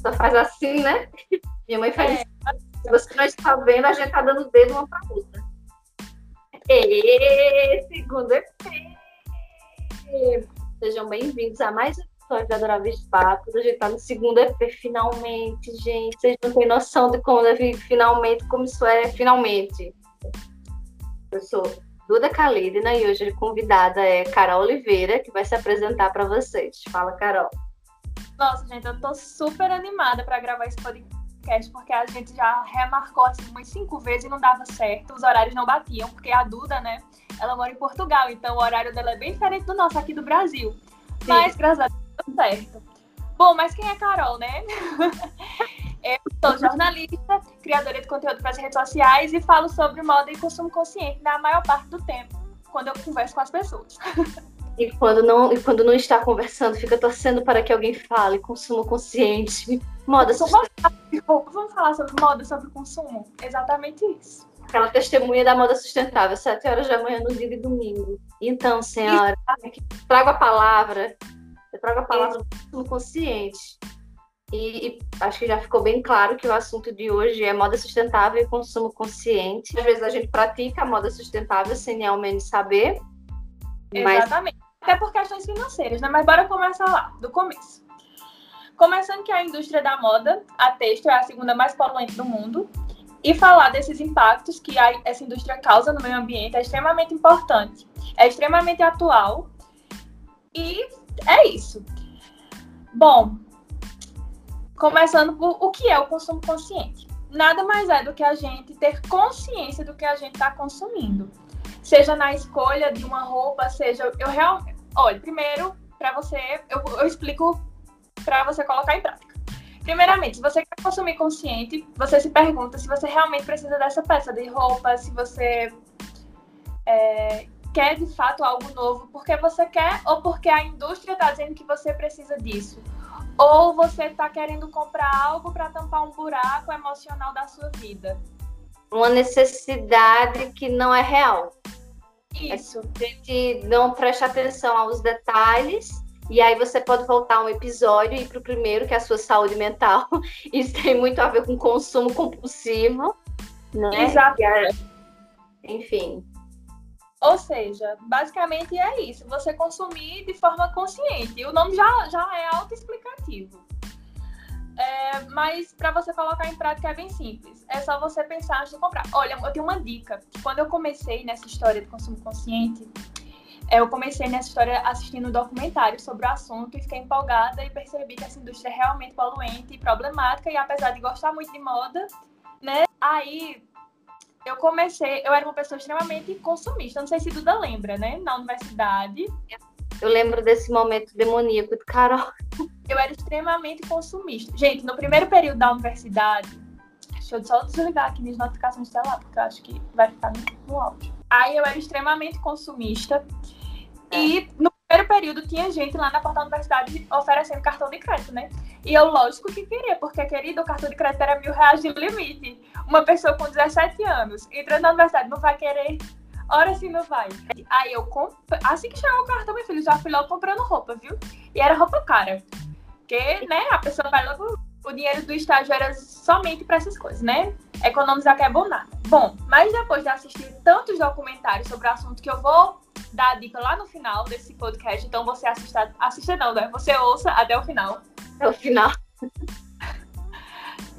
Só faz assim, né? Minha mãe faz. É. Se você não está vendo, a gente tá dando o dedo uma pra outra. E segundo EP. Sejam bem-vindos a mais um episódio da Adoráveis Papos. A gente tá no segundo EP, finalmente, gente. Vocês não têm noção de como deve finalmente, como isso é finalmente. Eu sou Duda Kalidina e hoje a convidada é Carol Oliveira, que vai se apresentar para vocês. Fala, Carol. Nossa, gente, eu tô super animada para gravar esse podcast porque a gente já remarcou assim umas cinco vezes e não dava certo, os horários não batiam, porque a Duda, né, ela mora em Portugal, então o horário dela é bem diferente do nosso aqui do Brasil. Sim. Mas, graças a Deus, deu certo. Bom, mas quem é Carol, né? Eu sou jornalista, criadora de conteúdo para as redes sociais e falo sobre moda e consumo consciente na maior parte do tempo, quando eu converso com as pessoas. E quando não, e quando não está conversando, fica torcendo para que alguém fale consumo consciente, moda sustentável. Vamos falar sobre moda, sobre consumo? Exatamente isso. Aquela testemunha da moda sustentável, sete horas da manhã no dia de domingo. Então, senhora, trago a palavra, eu trago a palavra do consumo consciente. E, e, acho que já ficou bem claro que o assunto de hoje é moda sustentável e consumo consciente. Às vezes a gente pratica a moda sustentável sem nem ao menos saber. Exatamente. Mas até por questões financeiras, né? Mas bora começar lá, do começo. Começando que a indústria da moda, a têxtil é a segunda mais poluente do mundo, e falar desses impactos que a, essa indústria causa no meio ambiente é extremamente importante, é extremamente atual, e é isso. Bom, começando por o que é o consumo consciente. Nada mais é do que a gente ter consciência do que a gente está consumindo seja na escolha de uma roupa, seja eu realmente, olha, primeiro para você, eu, eu explico para você colocar em prática. Primeiramente, se você quer consumir consciente, você se pergunta se você realmente precisa dessa peça de roupa, se você é, quer de fato algo novo porque você quer ou porque a indústria está dizendo que você precisa disso. Ou você está querendo comprar algo para tampar um buraco emocional da sua vida. Uma necessidade que não é real. Isso. A gente não presta atenção aos detalhes. E aí você pode voltar um episódio e ir para o primeiro, que é a sua saúde mental. Isso tem muito a ver com consumo compulsivo, né? Exato. Enfim. Ou seja, basicamente é isso. Você consumir de forma consciente. O nome já, já é autoexplicativo. É, mas para você colocar em prática é bem simples. É só você pensar antes de comprar. Olha, eu tenho uma dica. Quando eu comecei nessa história de consumo consciente, é, eu comecei nessa história assistindo um documentário sobre o assunto e fiquei empolgada e percebi que essa indústria é realmente poluente e problemática. E apesar de gostar muito de moda, né? Aí eu comecei, eu era uma pessoa extremamente consumista. Não sei se Duda lembra, né? Na universidade. Eu lembro desse momento demoníaco de Carol. Eu era extremamente consumista. Gente, no primeiro período da universidade, deixa eu só desligar aqui minhas notificações do celular, porque eu acho que vai ficar no áudio. Aí eu era extremamente consumista. É. E no primeiro período tinha gente lá na porta da universidade oferecendo cartão de crédito, né? E eu, lógico que queria, porque, querido, o cartão de crédito era mil reais de limite. Uma pessoa com 17 anos entrando na universidade não vai querer Ora sim, meu pai. Aí eu comprei. Assim que chegou o cartão, meu filho, já fui logo comprando roupa, viu? E era roupa cara. Porque, né, a pessoa vai logo. O dinheiro do estágio era somente para essas coisas, né? Economizar que é bom nada. Bom, mas depois de assistir tantos documentários sobre o assunto que eu vou dar a dica lá no final desse podcast, então você assista, assista não, né? Você ouça até o final. Até o final.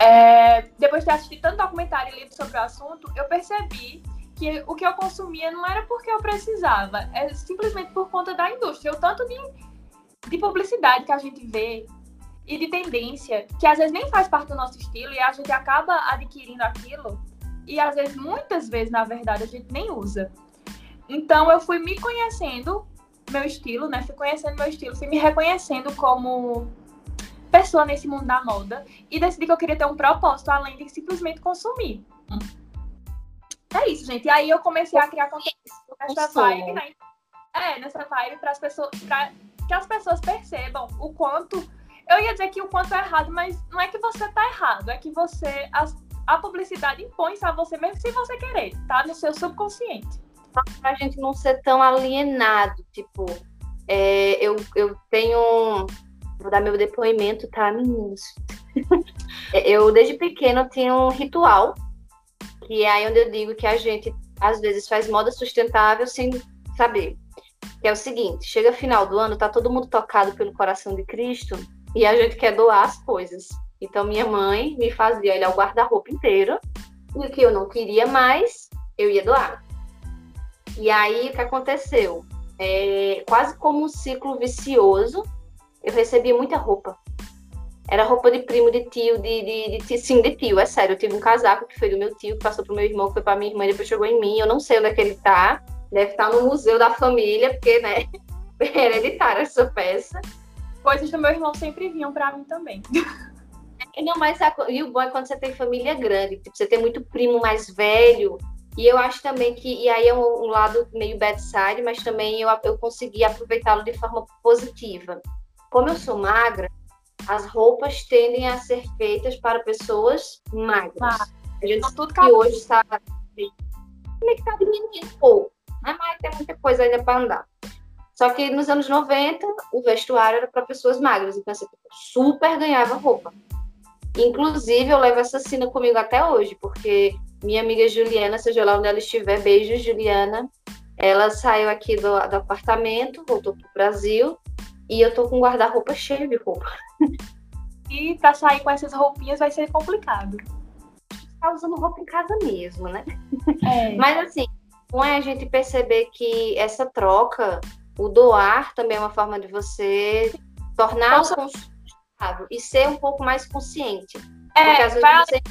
É, depois de assistir tanto documentário e lido sobre o assunto, eu percebi que o que eu consumia não era porque eu precisava, é simplesmente por conta da indústria. O tanto de, de publicidade que a gente vê e de tendência, que às vezes nem faz parte do nosso estilo e a gente acaba adquirindo aquilo, e às vezes, muitas vezes, na verdade, a gente nem usa. Então, eu fui me conhecendo meu estilo, né? Fui conhecendo meu estilo, fui me reconhecendo como pessoa nesse mundo da moda e decidi que eu queria ter um propósito além de simplesmente consumir. É isso, gente. E aí eu comecei a criar conteúdo nessa vibe, né? É, nessa vibe para as pessoas, para que as pessoas percebam o quanto. Eu ia dizer que o quanto é errado, mas não é que você tá errado, é que você. As, a publicidade impõe isso a você mesmo se você querer, tá? No seu subconsciente. Pra gente não ser tão alienado, tipo, é, eu, eu tenho. Vou dar meu depoimento, tá, meninos? eu, desde pequeno, tinha um ritual, que é aí onde eu digo que a gente, às vezes, faz moda sustentável sem saber. Que é o seguinte: chega final do ano, tá todo mundo tocado pelo coração de Cristo e a gente quer doar as coisas. Então, minha mãe me fazia olhar o guarda-roupa inteiro e o que eu não queria mais, eu ia doar. E aí, o que aconteceu? É, quase como um ciclo vicioso, eu recebi muita roupa. Era roupa de primo, de tio, de, de, de, sim, de tio, é sério. Eu tive um casaco que foi do meu tio, que passou pro meu irmão, que foi pra minha irmã, depois chegou em mim. Eu não sei onde é que ele tá. Deve estar no museu da família, porque, né, é hereditária essa peça. Coisas do meu irmão sempre vinham para mim também. Não, mas e o bom é quando você tem família grande, tipo, você tem muito primo mais velho, e eu acho também que, e aí é um, um lado meio bad side, mas também eu, eu consegui aproveitá-lo de forma positiva. Como eu sou magra, as roupas tendem a ser feitas para pessoas magras. Ah, a gente tudo que hoje está é que tá diminuindo um pouco, né? mas tem muita coisa ainda para andar. Só que nos anos 90, o vestuário era para pessoas magras, então você super ganhava roupa. Inclusive, eu levo essa cena comigo até hoje, porque minha amiga Juliana, seja lá onde ela estiver, beijo, Juliana. Ela saiu aqui do, do apartamento, voltou pro Brasil, e eu tô com guarda-roupa cheio de roupa. E para sair com essas roupinhas vai ser complicado. Tá usando roupa em casa mesmo, né? É. Mas assim, não é a gente perceber que essa troca, o doar também é uma forma de você tornar Posso... o consumo e ser um pouco mais consciente. É, Porque às vezes vai... você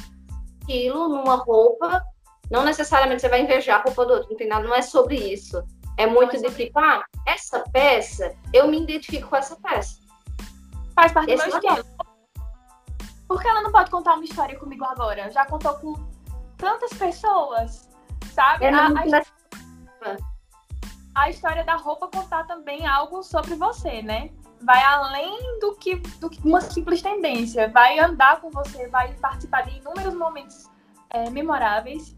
aquilo numa roupa, não necessariamente você vai invejar a roupa do outro, não tem nada, não é sobre isso. É muito de tipo, ah, essa peça, eu me identifico com essa peça. Faz parte Esse do meu estilo. Por que ela não pode contar uma história comigo agora? Já contou com tantas pessoas, sabe? É a, a, a história da roupa contar também algo sobre você, né? vai além do que, do que uma simples tendência, vai andar com você, vai participar de inúmeros momentos é, memoráveis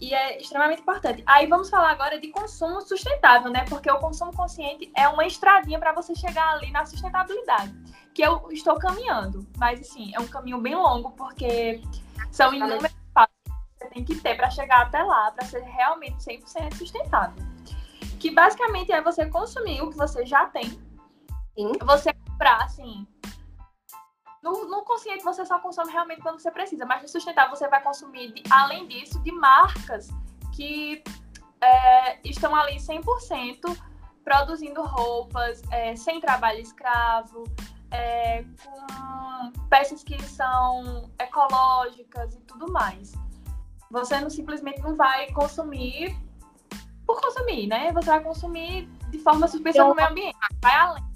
e é extremamente importante. Aí vamos falar agora de consumo sustentável, né? Porque o consumo consciente é uma estradinha para você chegar ali na sustentabilidade, que eu estou caminhando, mas assim, é um caminho bem longo porque são inúmeros passos que você tem que ter para chegar até lá, para ser realmente 100% sustentável. Que basicamente é você consumir o que você já tem Sim. Você comprar, assim. No, no consciente você só consome realmente quando você precisa, mas no sustentável você vai consumir, de, além disso, de marcas que é, estão ali 100% produzindo roupas é, sem trabalho escravo, é, com peças que são ecológicas e tudo mais. Você não simplesmente não vai consumir por consumir, né? Você vai consumir de forma suspensa no meio ambiente, vai além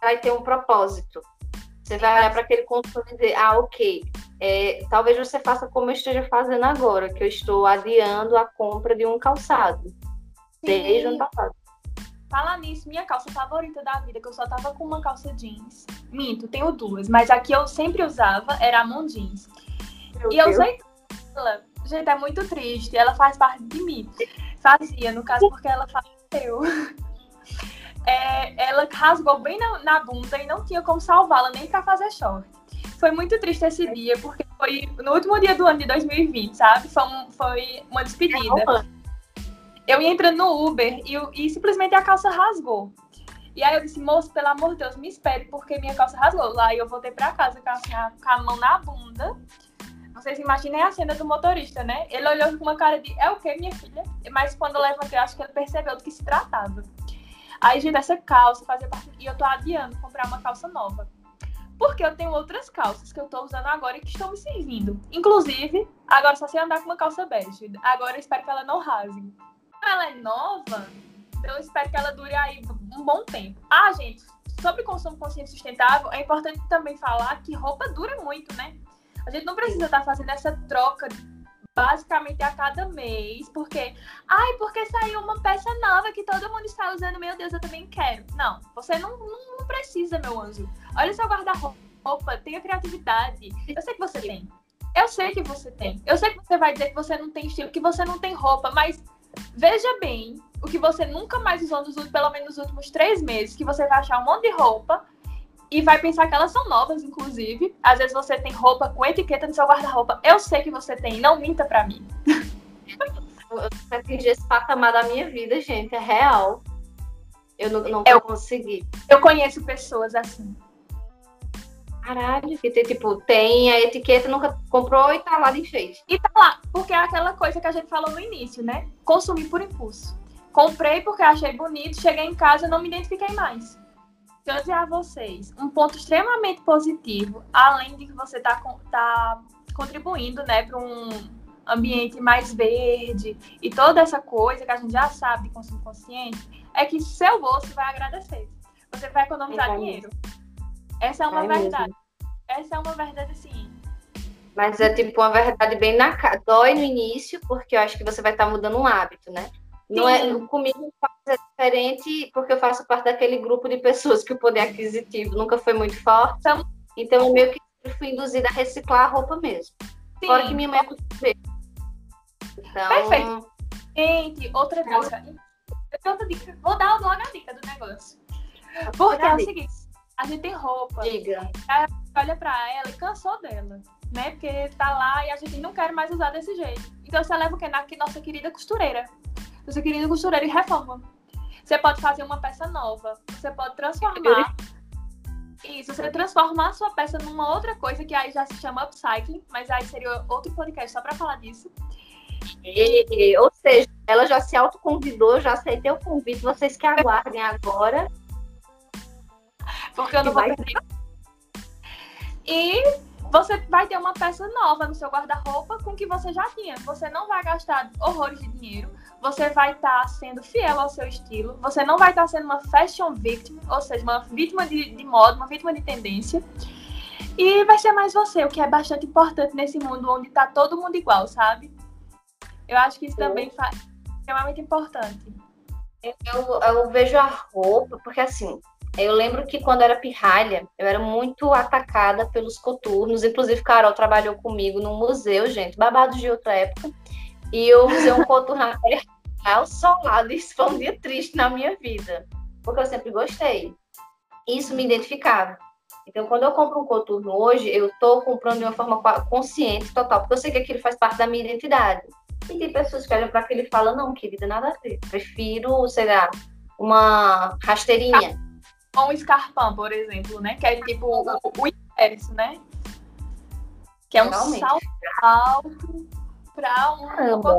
vai ter um propósito. Você vai olhar para aquele consumo e dizer, ah, ok, é, talvez você faça como eu esteja fazendo agora, que eu estou adiando a compra de um calçado. Sim. Desde o ano passado. Falar nisso, minha calça favorita da vida, que eu só tava com uma calça jeans. Minto, tenho duas, mas a que eu sempre usava era a Mon Jeans. Meu e Deus. eu usei ela. Gente, é muito triste. Ela faz parte de mim. Fazia, no caso, porque ela faleceu. é, ela rasgou bem na, na, bunda e não tinha como salvá-la nem para fazer short. Foi muito triste esse dia, porque foi no último dia do ano de 2020, sabe? Foi, um, foi uma despedida. Eu ia entrando no Uber e, e simplesmente a calça rasgou. E aí eu disse, moço, pelo amor de Deus, me espere, porque minha calça rasgou. Lá eu voltei pra casa com a, com a mão na bunda. Vocês imaginem a cena do motorista, né? Ele olhou com uma cara de, é o que, minha filha? Mas quando eu levantei, acho que ele percebeu do que se tratava. Aí, gente, essa calça fazia parte. E eu tô adiando comprar uma calça nova. Porque eu tenho outras calças que eu tô usando agora e que estão me servindo. Inclusive, agora só sei andar com uma calça bege. Agora eu espero que ela não rasgue. Ela é nova, então eu espero que ela dure aí um bom tempo. Ah, gente, sobre consumo consciente sustentável, é importante também falar que roupa dura muito, né? A gente não precisa estar tá fazendo essa troca basicamente a cada mês, porque, ai, porque saiu uma peça nova que todo mundo está usando, meu Deus, eu também quero. Não, você não, não, não precisa, meu anjo. Olha seu guarda-roupa, tenha criatividade. Eu sei que você tem. Eu sei que você tem. Eu sei que você vai dizer que você não tem estilo, que você não tem roupa, mas veja bem o que você nunca mais usou nos pelo menos nos últimos três meses, que você vai achar um monte de roupa e vai pensar que elas são novas, inclusive. Às vezes você tem roupa com etiqueta no seu guarda-roupa. Eu sei que você tem, não minta pra mim. Eu atingi esse patamar da minha vida, gente, é real. Eu não, não eu, consegui. Eu conheço pessoas assim. Caralho, que tem, tipo, tem a etiqueta, nunca comprou e tá lá de enfeite. E tá lá, porque é aquela coisa que a gente falou no início, né? Consumir por impulso. Comprei porque achei bonito, cheguei em casa e não me identifiquei mais. Se eu dizer a vocês, um ponto extremamente positivo, além de que você está tá contribuindo né, para um ambiente mais verde e toda essa coisa que a gente já sabe de consumo consciente, é que seu bolso vai agradecer. Você vai economizar é dinheiro. Essa é uma é verdade. Mesmo. Essa é uma verdade, sim. Mas é tipo uma verdade bem na cara. Dói no início, porque eu acho que você vai estar tá mudando um hábito, né? Não é, comigo é diferente porque eu faço parte daquele grupo de pessoas que o poder aquisitivo nunca foi muito forte. Então, eu meio que fui induzida a reciclar a roupa mesmo. Sim. Fora que minha mãe é Então... Perfeito. Gente, outra dica. Outra dica. Vou dar logo a dica do negócio. Porque é o seguinte, a gente tem roupa. Diga. A gente olha pra ela e cansou dela. Né? Porque tá lá e a gente não quer mais usar desse jeito. Então você leva o que? Na nossa querida costureira você querida costureira e reforma. Você pode fazer uma peça nova. Você pode transformar. Isso, você transformar a sua peça numa outra coisa que aí já se chama upcycling, mas aí seria outro podcast só para falar disso. E, ou seja, ela já se autoconvidou, já aceitei o convite, vocês que aguardem agora. Porque eu não vou perder. E você vai ter uma peça nova no seu guarda-roupa com que você já tinha. Você não vai gastar horrores de dinheiro. Você vai estar tá sendo fiel ao seu estilo. Você não vai estar tá sendo uma fashion victim, ou seja, uma vítima de, de moda, uma vítima de tendência. E vai ser mais você, o que é bastante importante nesse mundo onde está todo mundo igual, sabe? Eu acho que isso também é extremamente importante. Eu, eu vejo a roupa, porque assim, eu lembro que quando era pirralha, eu era muito atacada pelos coturnos. Inclusive, Carol trabalhou comigo no museu, gente, babados de outra época. E eu usei um coturno ao solado. Isso foi um dia triste na minha vida, porque eu sempre gostei. Isso me identificava. Então, quando eu compro um coturno hoje, eu estou comprando de uma forma consciente, total, porque eu sei que aquilo faz parte da minha identidade. E tem pessoas que olham para aquilo e falam: não, querida, nada a ver. Prefiro, sei lá, uma rasteirinha ou um escarpão, por exemplo, né? Que é tipo o, o inverso, né? Que é um Realmente. salto alto para um.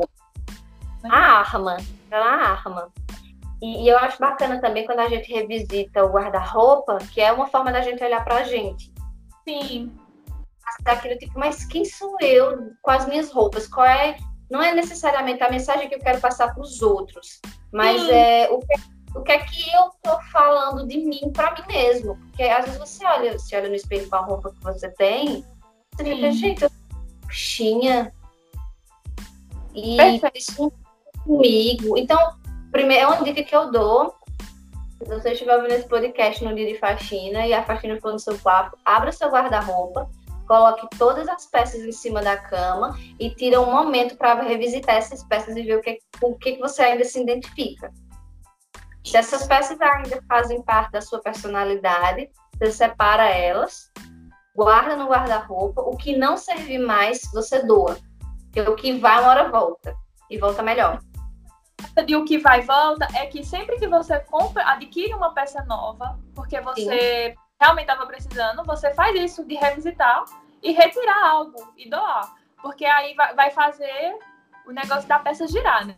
Né? A arma, para a arma. E, e, eu acho bacana também quando a gente revisita o guarda-roupa, que é uma forma da gente olhar para a gente. Sim. Daquilo tipo, mas quem sou eu com as minhas roupas? Qual é? Não é necessariamente a mensagem que eu quero passar para os outros, mas Sim. é o que o que é que eu tô falando de mim para mim mesmo. Porque às vezes você olha, olha no espelho com a roupa que você tem, você Sim. fica, gente, eu coxinha. E isso comigo. Então, primeiro, é uma dica que eu dou. Se você estiver ouvindo esse podcast no dia de faxina e a faxina ficou no seu quarto, abra seu guarda-roupa, coloque todas as peças em cima da cama e tira um momento para revisitar essas peças e ver o que, com o que você ainda se identifica. Se essas peças ainda fazem parte da sua personalidade, você separa elas, guarda no guarda-roupa. O que não servir mais, você doa. Porque o que vai, uma hora volta. E volta melhor. De o que vai e volta é que sempre que você compra, adquire uma peça nova, porque você Sim. realmente estava precisando, você faz isso de revisitar e retirar algo e doar. Porque aí vai fazer o negócio da peça girar, né?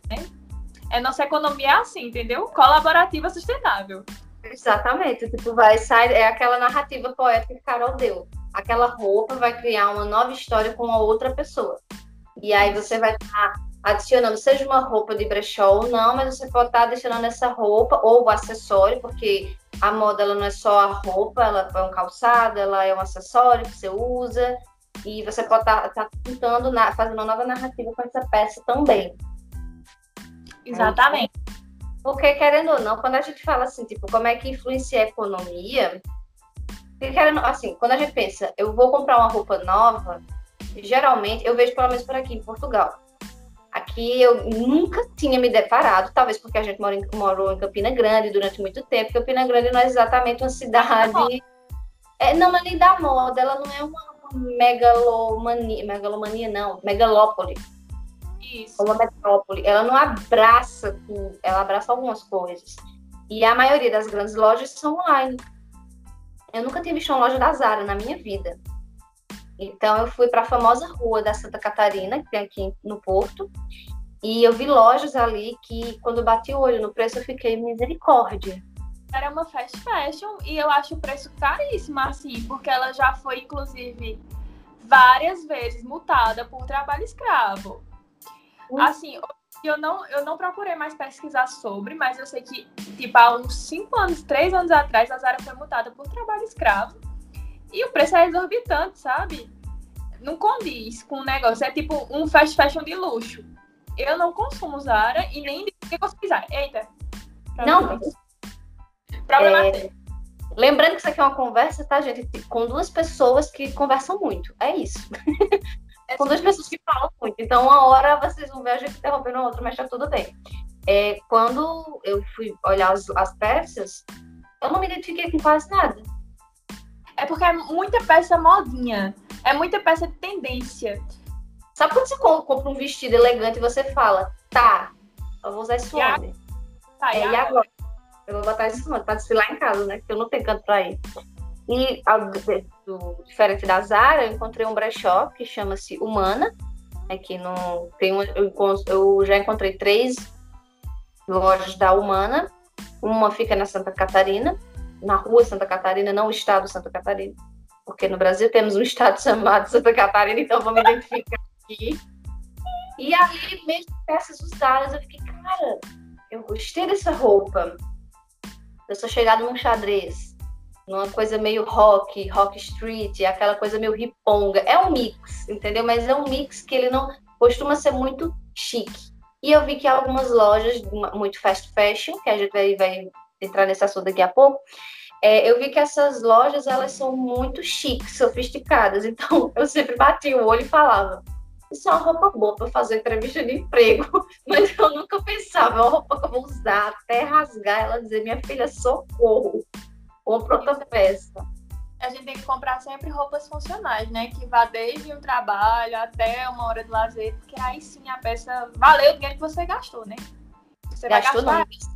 É nossa economia é assim, entendeu? Colaborativa sustentável. Exatamente. Tipo, vai sair, é aquela narrativa poética que Carol deu. Aquela roupa vai criar uma nova história com a outra pessoa. E aí você vai estar adicionando, seja uma roupa de brechó ou não, mas você pode estar adicionando essa roupa ou o acessório, porque a moda ela não é só a roupa, ela é um calçado, ela é um acessório que você usa. E você pode estar, estar tentando, fazendo uma nova narrativa com essa peça também. Exatamente. Porque, querendo ou não, quando a gente fala assim, tipo, como é que influencia a economia, querendo, assim, quando a gente pensa, eu vou comprar uma roupa nova, geralmente, eu vejo pelo menos por aqui em Portugal. Aqui eu nunca tinha me deparado, talvez porque a gente mora em, morou em Campina Grande durante muito tempo, Campina Grande não é exatamente uma cidade É, não, é nem da moda, ela não é uma megalomania, megalomania não, megalópole. Isso. Uma metrópole. Ela não abraça tudo, ela abraça algumas coisas. E a maioria das grandes lojas são online. Eu nunca tinha visto uma loja da Zara na minha vida. Então eu fui para a famosa rua da Santa Catarina, que tem aqui no Porto, e eu vi lojas ali que quando eu bati o olho no preço eu fiquei misericórdia. Era uma fast fashion e eu acho o preço caríssimo assim, porque ela já foi inclusive várias vezes multada por trabalho escravo. Hum. Assim, eu não, eu não procurei mais pesquisar sobre, mas eu sei que, tipo, há uns 5 anos, 3 anos atrás, a Zara foi multada por trabalho escravo. E o preço é exorbitante, sabe? Não condiz com o negócio. É tipo um fast fashion de luxo. Eu não consumo Zara e nem pesquisar. Eita. Não. Problema é... Lembrando que isso aqui é uma conversa, tá, gente? Com duas pessoas que conversam muito. É isso. É com duas pessoas que falam muito. Então, uma hora vocês vão ver a gente interrompendo a outra, mas tá tudo bem. É, quando eu fui olhar as, as peças, eu não me identifiquei com quase nada. É porque é muita peça modinha. É muita peça de tendência. Sabe quando você compra um vestido elegante e você fala, tá, eu vou usar isso ontem. Tá, é, e agora? Eu vou botar isso ontem pra desfilar em casa, né? Porque eu não tenho canto pra ir. E do, diferente da Zara, eu encontrei um brechó que chama-se Humana. Aqui no, tem um, eu, eu já encontrei três lojas da Humana. Uma fica na Santa Catarina, na rua Santa Catarina, não o estado Santa Catarina. Porque no Brasil temos um estado chamado Santa Catarina, então me identificar aqui. E ali, mesmo peças usadas, eu fiquei, cara, eu gostei dessa roupa. Eu sou chegada num xadrez, numa coisa meio rock, rock street, aquela coisa meio riponga. É um mix, entendeu? Mas é um mix que ele não costuma ser muito chique. E eu vi que algumas lojas, muito fast fashion, que a gente vai, vai entrar nesse assunto daqui a pouco, é, eu vi que essas lojas elas são muito chiques, sofisticadas. Então eu sempre bati o olho e falava: Isso é uma roupa boa para fazer entrevista de emprego. Mas eu nunca pensava, é uma roupa que eu vou usar até rasgar. Ela dizer: Minha filha, socorro, compra outra peça. A gente tem que comprar sempre roupas funcionais, né? Que vá desde um trabalho até uma hora de lazer, porque aí sim a peça valeu o dinheiro que você gastou, né? Você gastou vai gastar. Não.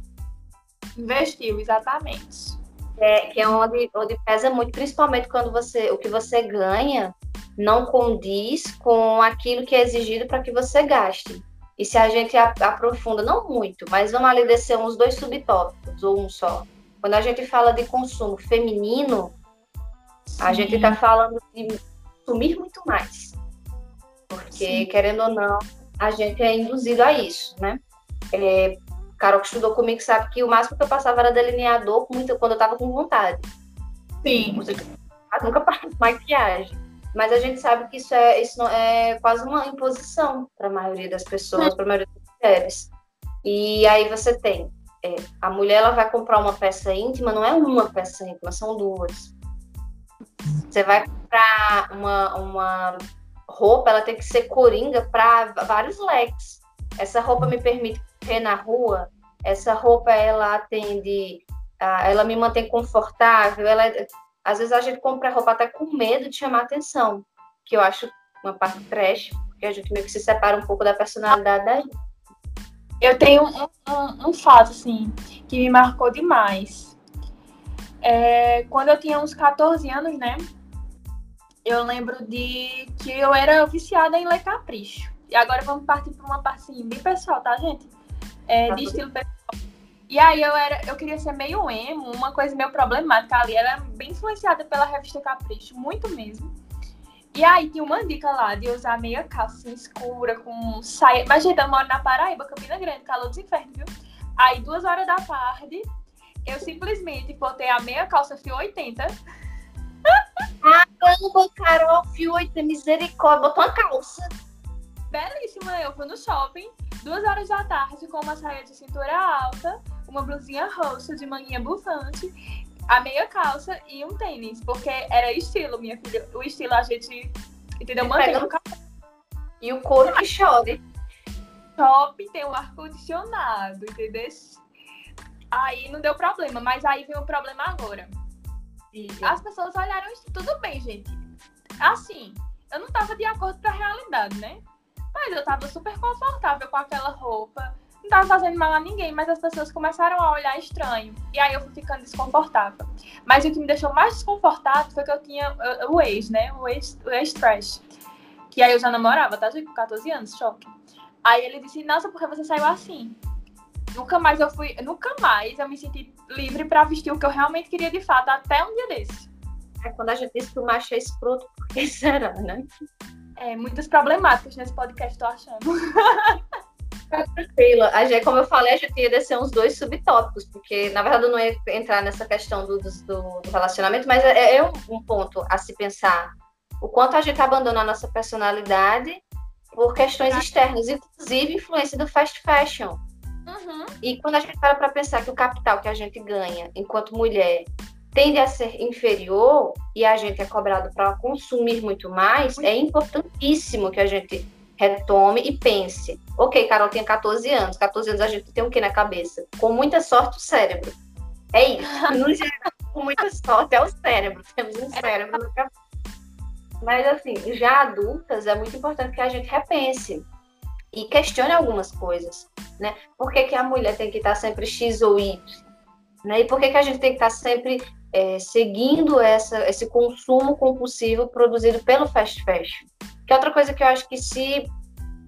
Investiu, exatamente é, que é onde, onde pesa muito, principalmente quando você o que você ganha não condiz com aquilo que é exigido para que você gaste. E se a gente aprofunda, não muito, mas vamos ali descer uns dois subtópicos, ou um só. Quando a gente fala de consumo feminino, Sim. a gente está falando de consumir muito mais. Porque, Sim. querendo ou não, a gente é induzido a isso, né? É, Carol que estudou comigo sabe que o máximo que eu passava era delineador muito, quando eu tava com vontade. Sim. Nunca passei maquiagem. Mas a gente sabe que isso é, isso é quase uma imposição para a maioria das pessoas, para a maioria das mulheres. E aí você tem é, a mulher ela vai comprar uma peça íntima, não é uma peça íntima, são duas. Você vai comprar uma, uma roupa, ela tem que ser coringa para vários leques. Essa roupa me permite correr na rua, essa roupa ela atende, ela me mantém confortável, ela às vezes a gente compra roupa até com medo de chamar atenção, que eu acho uma parte trash, porque a gente meio que se separa um pouco da personalidade da gente. Eu tenho um, um, um fato, assim, que me marcou demais. É, quando eu tinha uns 14 anos, né? Eu lembro de que eu era viciada em ler capricho. E agora vamos partir para uma parte assim, bem pessoal, tá, gente? É, de estilo pessoal. E aí eu era, eu queria ser meio emo, uma coisa meio problemática ali. Era bem influenciada pela revista Capricho, muito mesmo. E aí tinha uma dica lá de usar meia calça escura, com saia. Mas, gente, eu moro na Paraíba, Campina Grande, calor dos infernos, viu? Aí, duas horas da tarde, eu simplesmente botei a meia calça fio 80. Caramba, Carol, fio 80, misericórdia, botou uma calça. Belíssima, eu fui no shopping, duas horas da tarde com uma saia de cintura alta, uma blusinha roxa de manguinha bufante, a meia calça e um tênis, porque era estilo, minha filha. O estilo a gente, entendeu? Mantém o E o couro que chove. Top tem um ar-condicionado, entendeu? Aí não deu problema, mas aí vem o problema agora. as pessoas olharam isso, tudo bem, gente. Assim, eu não tava de acordo com a realidade, né? Mas eu tava super confortável com aquela roupa. Não tava fazendo mal a ninguém, mas as pessoas começaram a olhar estranho. E aí eu fui ficando desconfortável. Mas o que me deixou mais desconfortável foi que eu tinha o ex, né? O ex, o ex-trash. Que aí eu já namorava, tá? Com 14 anos, choque. Aí ele disse, nossa, por que você saiu assim? Nunca mais eu fui, nunca mais eu me senti livre para vestir o que eu realmente queria de fato, até um dia desse. É quando a gente diz que o macho é escroto, porque será, né? É, muitas problemáticas nesse podcast, tô achando. Tá tranquilo. A gente, como eu falei, a gente ia descer uns dois subtópicos, porque na verdade eu não ia entrar nessa questão do, do, do relacionamento, mas é, é um, um, ponto a se pensar. O quanto a gente abandona a nossa personalidade por questões externas, inclusive influência do fast fashion. Uhum. E quando a gente para para pensar que o capital que a gente ganha enquanto mulher tende a ser inferior e a gente é cobrado para consumir muito mais, é importantíssimo que a gente retome e pense. Ok, Carol tem 14 anos. 14 anos a gente tem o que na cabeça? Com muita sorte, o cérebro. É isso. No geral, com muita sorte, é o cérebro. Temos um cérebro na cabeça. Mas, assim, já adultas, é muito importante que a gente repense e questione algumas coisas, né? Por que, que a mulher tem que estar sempre X ou Y? Né? E por que, que a gente tem que estar sempre é, seguindo essa, esse consumo compulsivo produzido pelo fast fashion? Que é outra coisa que eu acho que se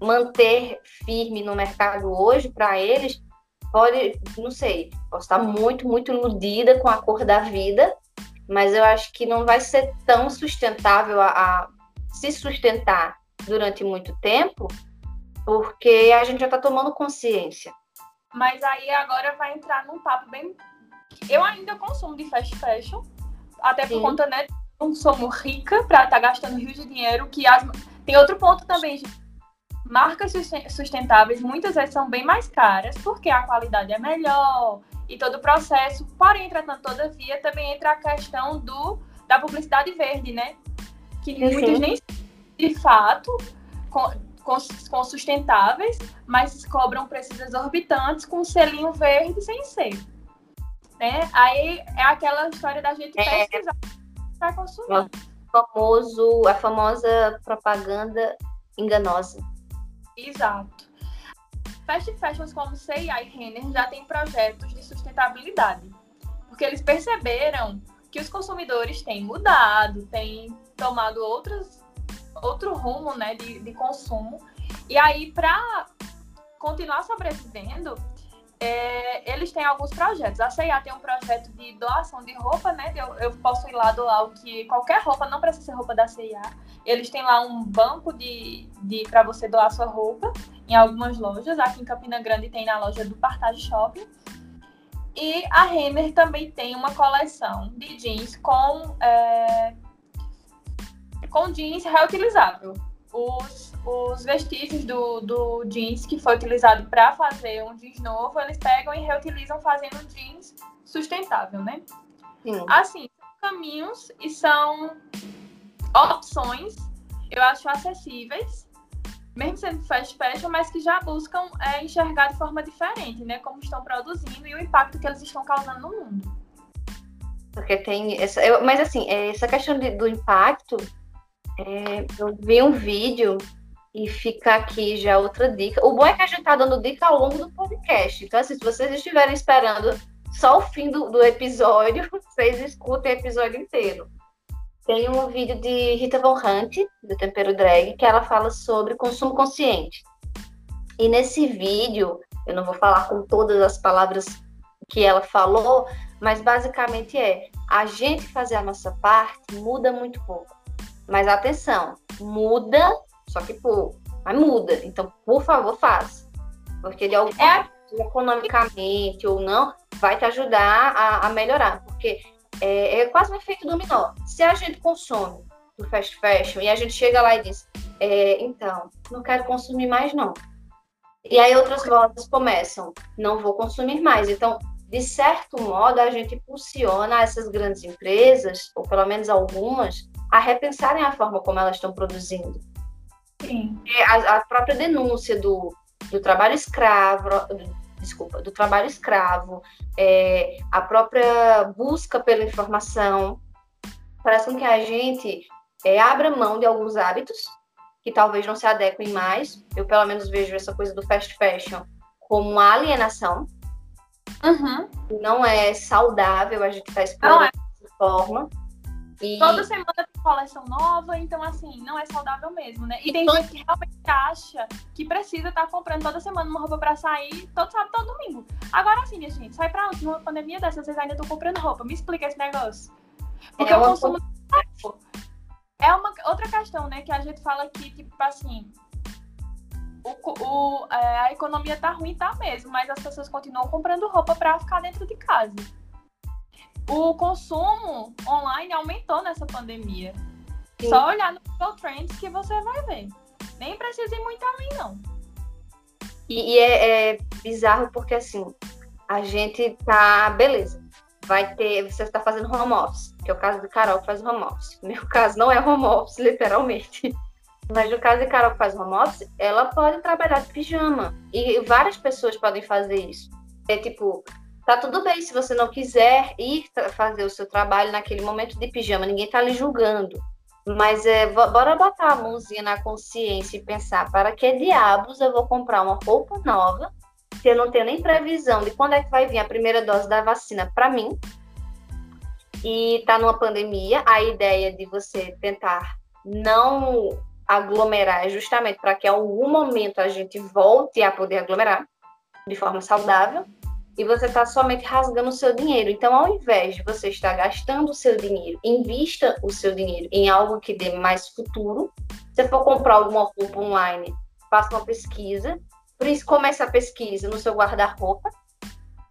manter firme no mercado hoje, para eles, pode, não sei, posso estar muito, muito iludida com a cor da vida, mas eu acho que não vai ser tão sustentável a, a se sustentar durante muito tempo, porque a gente já está tomando consciência. Mas aí agora vai entrar num papo bem. Eu ainda consumo de fast fashion, até por Sim. conta, né? Não sou rica para estar tá gastando rios de dinheiro. Que as... Tem outro ponto também, gente. Marcas sustentáveis muitas vezes são bem mais caras, porque a qualidade é melhor e todo o processo. Porém, entretanto, todavia, também entra a questão do, da publicidade verde, né? Que Sim. muitos nem de fato com, com sustentáveis, mas cobram preços exorbitantes com um selinho verde sem ser. Né? Aí é aquela história da gente é, pesquisar para consumir. Famoso, a famosa propaganda enganosa. Exato. Fast fashions como C&A e Renner já têm projetos de sustentabilidade, porque eles perceberam que os consumidores têm mudado, têm tomado outras outro rumo né, de, de consumo. E aí, para continuar sobrevivendo, é, eles têm alguns projetos. A CIA tem um projeto de doação de roupa, né? Eu, eu posso ir lá doar o que qualquer roupa, não precisa ser roupa da CIA. Eles têm lá um banco de, de para você doar sua roupa em algumas lojas. Aqui em Campina Grande tem na loja do Partage Shopping. E a Renner também tem uma coleção de jeans com é, com jeans reutilizável. Os, os vestígios do, do jeans que foi utilizado para fazer um jeans novo, eles pegam e reutilizam fazendo um jeans sustentável, né? Sim. Assim, são caminhos e são opções, eu acho, acessíveis, mesmo sendo fast fashion, mas que já buscam é, enxergar de forma diferente, né? Como estão produzindo e o impacto que eles estão causando no mundo. Porque tem essa, eu, mas assim, essa questão de, do impacto é, eu vi um vídeo e fica aqui já outra dica. O bom é que a gente tá dando dica ao longo do podcast. Então, assim, se vocês estiverem esperando só o fim do, do episódio, vocês escutem o episódio inteiro. Tem um vídeo de Rita Von Hunt, do Tempero Drag, que ela fala sobre consumo consciente. E nesse vídeo, eu não vou falar com todas as palavras que ela falou, mas basicamente é: a gente fazer a nossa parte muda muito pouco. Mas atenção, muda, só que pô, mas muda. Então, por favor, faça. Porque de algum é... economicamente ou não, vai te ajudar a, a melhorar. Porque é, é, quase um efeito dominó. Se a gente consome do fast fashion e a gente chega lá e diz, é, então, não quero consumir mais, não. E aí outras vozes começam, não vou consumir mais. Então, de certo modo, a gente impulsiona essas grandes empresas, ou pelo menos algumas, a repensarem a forma como elas estão produzindo. Sim. A, a própria denúncia do, do trabalho escravo, desculpa, do trabalho escravo, é, a própria busca pela informação, faz com que a gente é, abra mão de alguns hábitos que talvez não se adequem mais. Eu, pelo menos, vejo essa coisa do fast fashion como uma alienação. Uhum. Não é saudável a gente estar tá explorando é. dessa forma. E... Toda semana tem coleção nova, então assim, não é saudável mesmo, né? E tem gente que realmente acha que precisa estar tá comprando toda semana uma roupa pra sair todo sábado, todo domingo. Agora sim, minha gente, sai pra onde? Numa pandemia dessa, vocês ainda estão comprando roupa. Me explica esse negócio. Porque é o consumo. É uma outra questão, né? Que a gente fala que, tipo assim, o, o, é, a economia tá ruim, tá mesmo, mas as pessoas continuam comprando roupa para ficar dentro de casa. O consumo online aumentou nessa pandemia. Sim. Só olhar no Google Trends que você vai ver. Nem precisa ir muito além, não. E, e é, é, bizarro porque, assim, a gente tá... Beleza, vai ter... Você está fazendo home office, que é o caso do Carol que faz home office. No meu caso, não é home office, literalmente. Mas no caso de Carol que faz home office, ela pode trabalhar de pijama. E várias pessoas podem fazer isso. É tipo, tá tudo bem se você não quiser ir fazer o seu trabalho naquele momento de pijama, ninguém tá lhe julgando. Mas é, bora botar a mãozinha na consciência e pensar, para que diabos eu vou comprar uma roupa nova se eu não tenho nem previsão de quando é que vai vir a primeira dose da vacina para mim? E tá numa pandemia, a ideia de você tentar não aglomerar é justamente para que em algum momento a gente volte a poder aglomerar de forma saudável e você está somente rasgando o seu dinheiro. Então, ao invés de você estar gastando o seu dinheiro, invista o seu dinheiro em algo que dê mais futuro. Se for comprar alguma roupa online, faça uma pesquisa. Por isso, comece a pesquisa no seu guarda-roupa,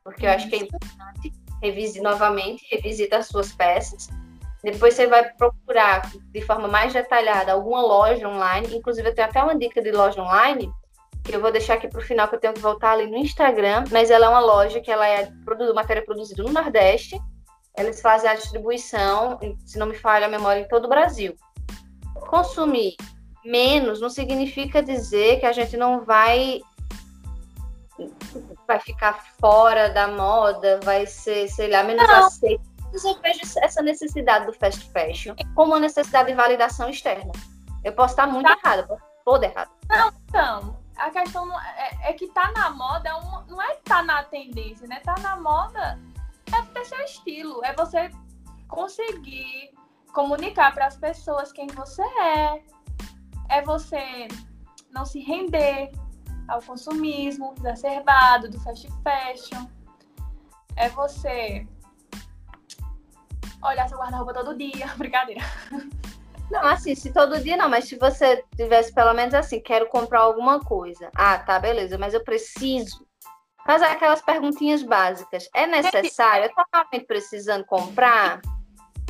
porque eu acho que é importante. Revise novamente, revisita as suas peças. Depois você vai procurar de forma mais detalhada alguma loja online. Inclusive, eu tenho até uma dica de loja online eu vou deixar aqui para o final, que eu tenho que voltar ali no Instagram. Mas ela é uma loja que ela é matéria produzida no Nordeste. Eles fazem a distribuição, se não me falha a memória, em todo o Brasil. Consumir menos não significa dizer que a gente não vai vai ficar fora da moda, vai ser, sei lá, menos não. aceito eu vejo essa necessidade do fast fashion como uma necessidade de validação externa. Eu posso estar muito tá. errada, toda errada. Não, então, a questão não é, é, que tá na moda, é não é tá na tendência, né? Tá na moda é ter seu estilo, é você conseguir comunicar para as pessoas quem você é, é você não se render ao consumismo exacerbado do fast fashion, é você olhar seu guarda-roupa todo dia. Brincadeira. Não, assim, se todo dia não, mas se você tivesse pelo menos assim, quero comprar alguma coisa. Ah, tá, beleza, mas eu preciso. Fazer aquelas perguntinhas básicas. É necessário? Eu tô realmente precisando comprar?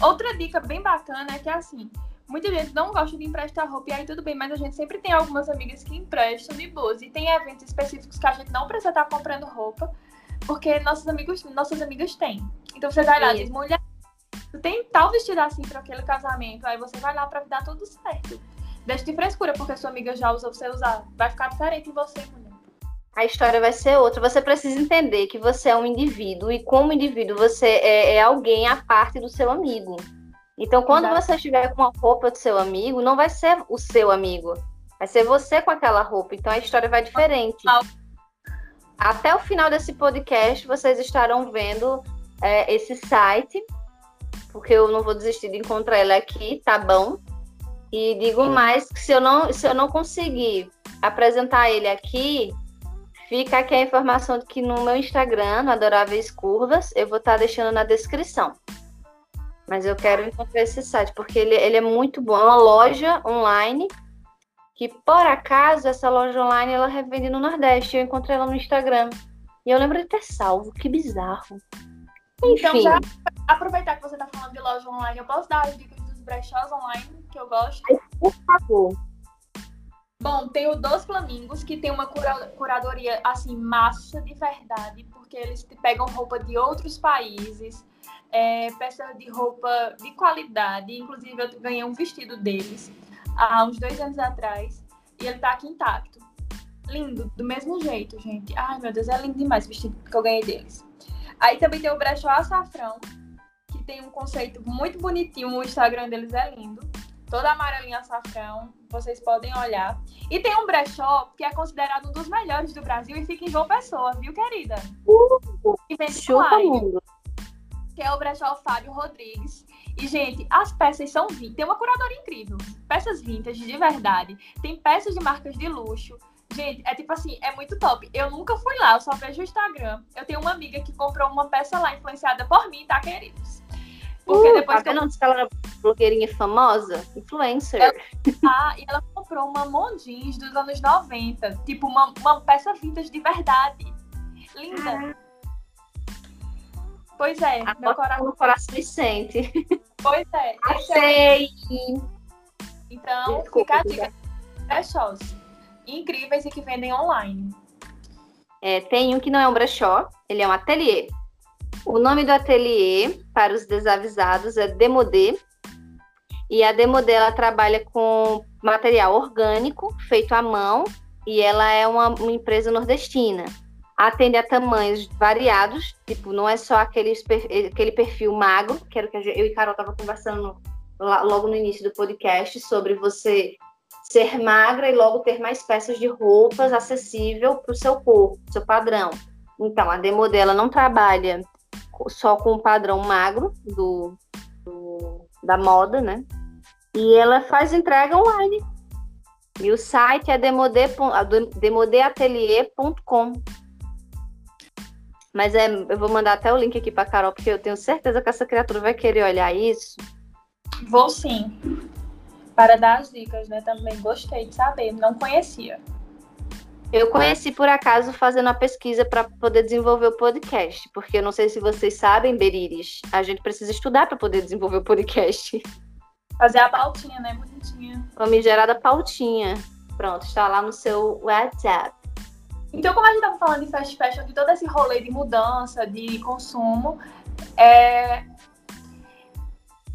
Outra dica bem bacana é que assim, muita gente não gosta de emprestar roupa, e aí tudo bem, mas a gente sempre tem algumas amigas que emprestam de boas. E tem eventos específicos que a gente não precisa estar comprando roupa, porque nossos amigos, nossas amigas têm. Então você vai lá, diz, mulher, tu tem tal vestido assim para aquele casamento, aí você vai lá para dar tudo certo. Deixa de frescura, porque sua amiga já usa, você usar. Vai ficar diferente em você, mulher. A história vai ser outra. Você precisa entender que você é um indivíduo e, como indivíduo, você é, é alguém à parte do seu amigo. Então, quando Exato. você estiver com a roupa do seu amigo, não vai ser o seu amigo, vai ser você com aquela roupa. Então, a história vai diferente. Até o final desse podcast, vocês estarão vendo é, esse site porque eu não vou desistir de encontrar ele aqui, tá bom? E digo mais que se eu não, se eu não conseguir apresentar ele aqui, fica aqui a informação de que no meu Instagram, no Adoráveis Curvas, eu vou estar tá deixando na descrição. Mas eu quero encontrar esse site, porque ele, ele é muito bom. É uma loja online que, por acaso, essa loja online ela revende no Nordeste. Eu encontrei ela no Instagram. E eu lembro de ter salvo. Que bizarro. Então, Enfim. Já aproveitar que você está falando de loja online, eu posso dar as dicas dos brechós online que eu gosto? Por favor. Bom, tem o Dos Flamingos, que tem uma cura curadoria, assim, massa de verdade, porque eles pegam roupa de outros países, é, peças de roupa de qualidade. Inclusive, eu ganhei um vestido deles há uns dois anos atrás, e ele tá aqui intacto. Lindo, do mesmo jeito, gente. Ai, meu Deus, é lindo demais o vestido que eu ganhei deles. Aí também tem o brechó açafrão, tem um conceito muito bonitinho, o Instagram deles é lindo. Toda amarelinha safrão, vocês podem olhar. E tem um brechó que é considerado um dos melhores do Brasil e fica em João Pessoa, viu, querida? Uh, e vem Chupa mundo. Que é o brechó Fábio Rodrigues. E, gente, as peças são vintage. Tem uma curadora incrível. Peças vintage de verdade. Tem peças de marcas de luxo. Gente, é tipo assim, é muito top. Eu nunca fui lá, eu só vejo o Instagram. Eu tenho uma amiga que comprou uma peça lá, influenciada por mim, tá, queridos? Porque uh, depois. Tá que eu... que ela era blogueirinha famosa? Influencer. Ela... Ah, e ela comprou uma Mondins dos anos 90. Tipo, uma, uma peça vintage de verdade. Linda. Ah. Pois é, a meu coração. no coração e sente. Pois é. Achei. Então, Desculpa, fica a dica. Brechós. Incríveis e que vendem online. É, tem um que não é um brechó, ele é um ateliê. O nome do ateliê, para os desavisados, é Demodê. E a Demodê, ela trabalha com material orgânico, feito à mão, e ela é uma, uma empresa nordestina. Atende a tamanhos variados, tipo, não é só aquele, aquele perfil magro, que era o que eu e Carol estavam conversando logo no início do podcast, sobre você ser magra e logo ter mais peças de roupas acessível para o seu corpo, seu padrão. Então, a Demodela não trabalha só com o padrão magro do, do, da moda, né? E ela faz entrega online. E o site é demodeatelier.com. Mas é, eu vou mandar até o link aqui para Carol, porque eu tenho certeza que essa criatura vai querer olhar isso. Vou sim. Para dar as dicas, né? Também gostei de saber, não conhecia. Eu conheci por acaso fazendo a pesquisa para poder desenvolver o podcast, porque eu não sei se vocês sabem, Beriris, a gente precisa estudar para poder desenvolver o podcast. Fazer a pautinha, né? Bonitinha. Famigerada pautinha. Pronto, está lá no seu WhatsApp. Então, como a gente estava falando de fast fashion, de todo esse rolê de mudança, de consumo, é...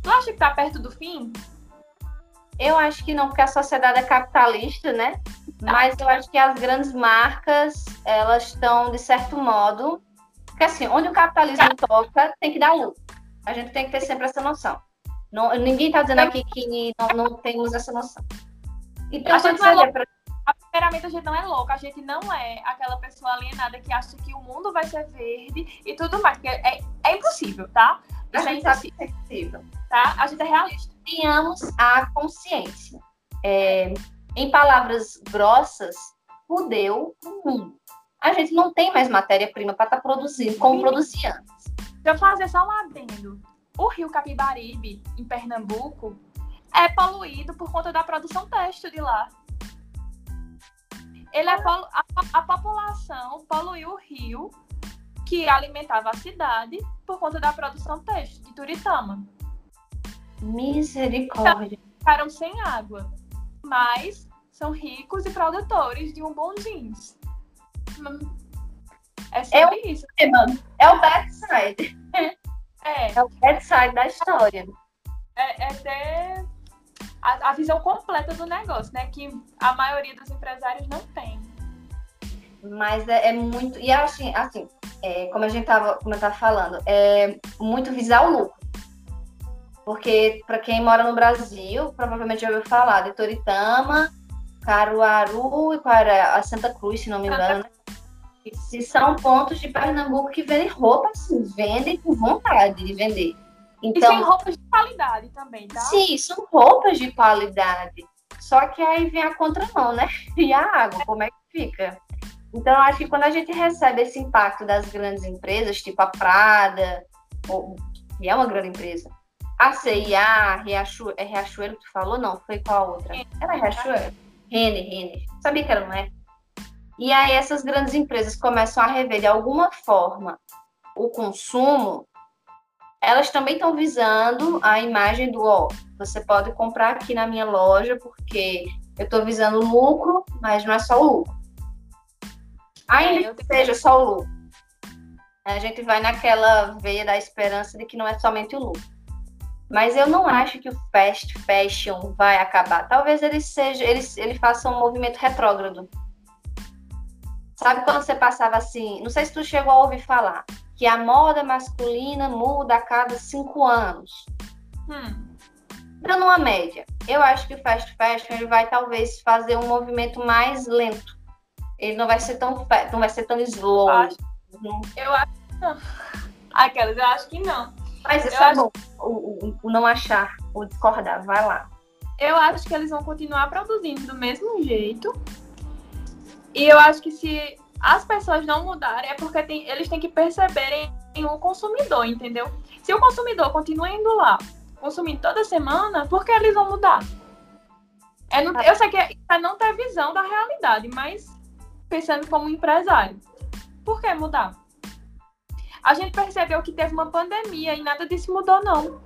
tu acha que tá perto do fim? Eu acho que não, porque a sociedade é capitalista, né? Mas eu acho que as grandes marcas, elas estão, de certo modo. Porque assim, onde o capitalismo toca, tem que dar lucro. A gente tem que ter sempre essa noção. Não, ninguém está dizendo aqui que não, não, temos essa noção. Então, a gente não é pra... Primeiramente, a gente não é louca, a gente não é aquela pessoa alienada que acha que o mundo vai ser verde e tudo mais. Porque é, é impossível, tá? A é impossível. Tá? A gente é realista. Tenhamos a consciência. É, em palavras grossas, fudeu o mundo. A gente não tem mais matéria-prima para estar tá produzindo como produzia antes. Eu fazer só um adendo. O rio Capibaribe, em Pernambuco, é poluído por conta da produção têxtil de lá. Ele é polu... a, a população poluiu o rio que alimentava a cidade por conta da produção têxtil de Turitama. Misericórdia. Então, ficaram sem água mas são ricos e produtores de um bom jeans. É sobre é isso. É, mano. É o bad side. É. É o bad side da história. É, é ter a, a, visão completa do negócio, né? Que a maioria dos empresários não tem. Mas é, é muito. E assim, assim é, como a gente tava, como eu tava falando, é muito visar o lucro. Porque, para quem mora no Brasil, provavelmente já ouviu falar de Toritama, Caruaru e para a Santa Cruz, se não me engano. Se são pontos de Pernambuco que vendem roupa, assim, vendem com vontade de vender. Então, e tem roupas de qualidade também, tá? Sim, são roupas de qualidade. Só que aí vem a contramão, né? E a água, como é que fica? Então, acho que quando a gente recebe esse impacto das grandes empresas, tipo a Prada, ou, que é uma grande empresa, a CIA, Riachuelo, é Riachuelo que tu falou? Não, foi qual a outra? Era Riachuelo? Rene, Rene. Sabia que ela não é? E aí essas grandes empresas começam a rever de alguma forma o consumo, elas também estão visando a imagem do, ó, você pode comprar aqui na minha loja porque eu estou visando lucro, mas não é só o lucro. Ainda que seja só o lucro. A gente vai naquela veia da esperança de que não é somente o lucro. Mas eu não acho que o fast fashion vai acabar. Talvez ele seja, ele, ele faça um movimento retrógrado. Sabe quando você passava assim? Não sei se tu chegou a ouvir falar. que a moda masculina muda a cada cinco anos. Hum. Dando uma média, eu acho que o fast fashion ele vai talvez fazer um movimento mais lento. Ele não vai ser tão não vai ser tão slow. Acho, eu acho que não. Aquelas, eu acho que não. Mas isso eu é acho... bom. O, o, o não achar, o discordar, vai lá. Eu acho que eles vão continuar produzindo do mesmo jeito. E eu acho que se as pessoas não mudarem, é porque tem, eles têm que perceberem o consumidor, entendeu? Se o consumidor continua indo lá, consumindo toda semana, por que eles vão mudar? É não, eu sei que é, é não ter visão da realidade, mas pensando como empresário, por que mudar? A gente percebeu que teve uma pandemia e nada disso mudou, não.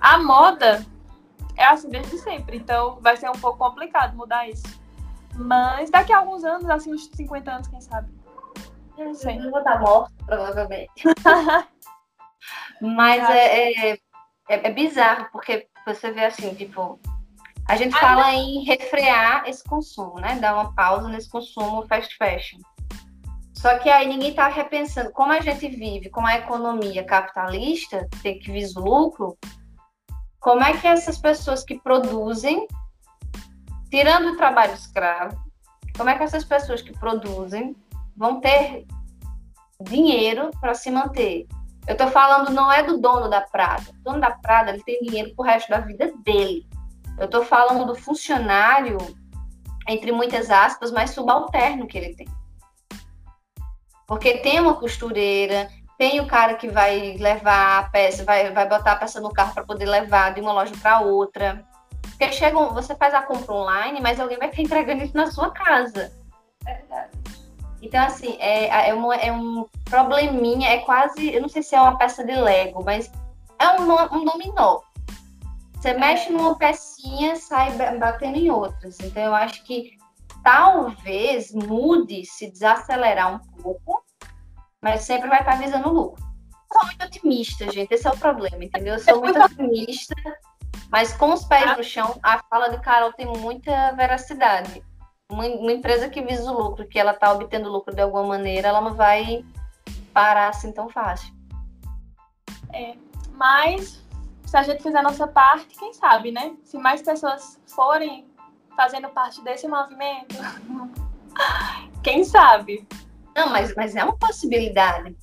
A moda é assim desde sempre, então vai ser um pouco complicado mudar isso. Mas daqui a alguns anos, assim, uns 50 anos, quem sabe? Eu não sei. Eu vou estar morto, provavelmente. Mas é, é, é, é, bizarro, porque você vê assim, tipo, a gente fala em refrear esse consumo, né? Dar uma pausa nesse consumo fast fashion. Só que aí ninguém está repensando como a gente vive com a economia capitalista, tem que visa lucro, como é que essas pessoas que produzem, tirando o trabalho escravo, como é que essas pessoas que produzem vão ter dinheiro para se manter? Eu estou falando não é do dono da Prada. O dono da Prada ele tem dinheiro pro resto da vida dele. Eu estou falando do funcionário, entre muitas aspas, mais subalterno que ele tem. Porque tem uma costureira, tem o cara que vai levar a peça, vai, vai botar a peça no carro para poder levar de uma loja para outra. Porque chega, você faz a compra online, mas alguém vai estar entregando isso na sua casa. Verdade. Então, assim, é, é, uma, é um probleminha, é quase, eu não sei se é uma peça de Lego, mas é um, um dominó. Você mexe numa pecinha, sai batendo em outras. Então, eu acho que talvez mude se desacelerar um pouco, mas sempre vai estar visando lucro. Eu sou muito otimista, gente, esse é o problema, entendeu? Eu sou muito otimista, mas com os pés no chão, a fala de Carol tem muita veracidade uma, uma empresa que visa o lucro, que ela está obtendo lucro de alguma maneira, ela não vai parar assim tão fácil. É, mas se a gente fizer a nossa parte, quem sabe, né? Se mais pessoas forem fazendo parte desse movimento, quem sabe? Não, mas, mas é uma possibilidade.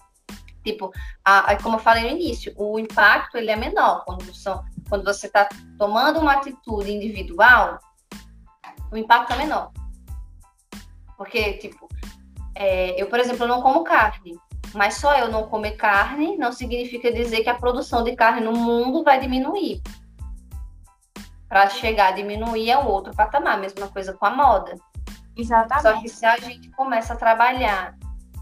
Tipo, a, a, como eu falei no início, o impacto ele é menor quando, são, quando você está tomando uma atitude individual, o impacto é menor. Porque, tipo, é, eu, por exemplo, não como carne. Mas só eu não comer carne não significa dizer que a produção de carne no mundo vai diminuir. Para chegar a diminuir é um outro patamar, mesma coisa com a moda. Exatamente. Só que se a gente começa a trabalhar,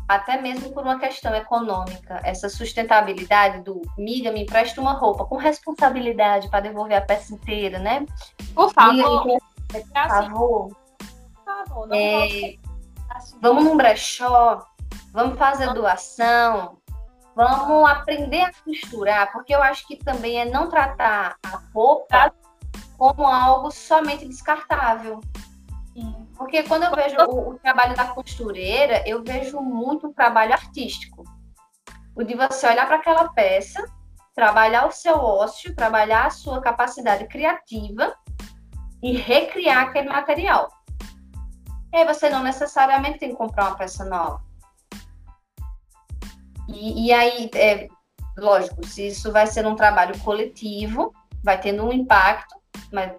até mesmo por uma questão econômica, essa sustentabilidade do miga, me empresta uma roupa com responsabilidade para devolver a peça inteira, né? Por favor. Miga, por favor. Por favor, não é, Vamos num brechó, vamos fazer doação, vamos aprender a costurar, porque eu acho que também é não tratar a roupa como algo somente descartável. Porque quando eu vejo o, o, trabalho da costureira, eu vejo muito um trabalho artístico. O de você olhar para aquela peça, trabalhar o seu ócio, trabalhar a sua capacidade criativa e recriar aquele material. E aí você não necessariamente tem que comprar uma peça nova. E, e aí, é, lógico, se isso vai ser um trabalho coletivo, vai tendo um impacto, mas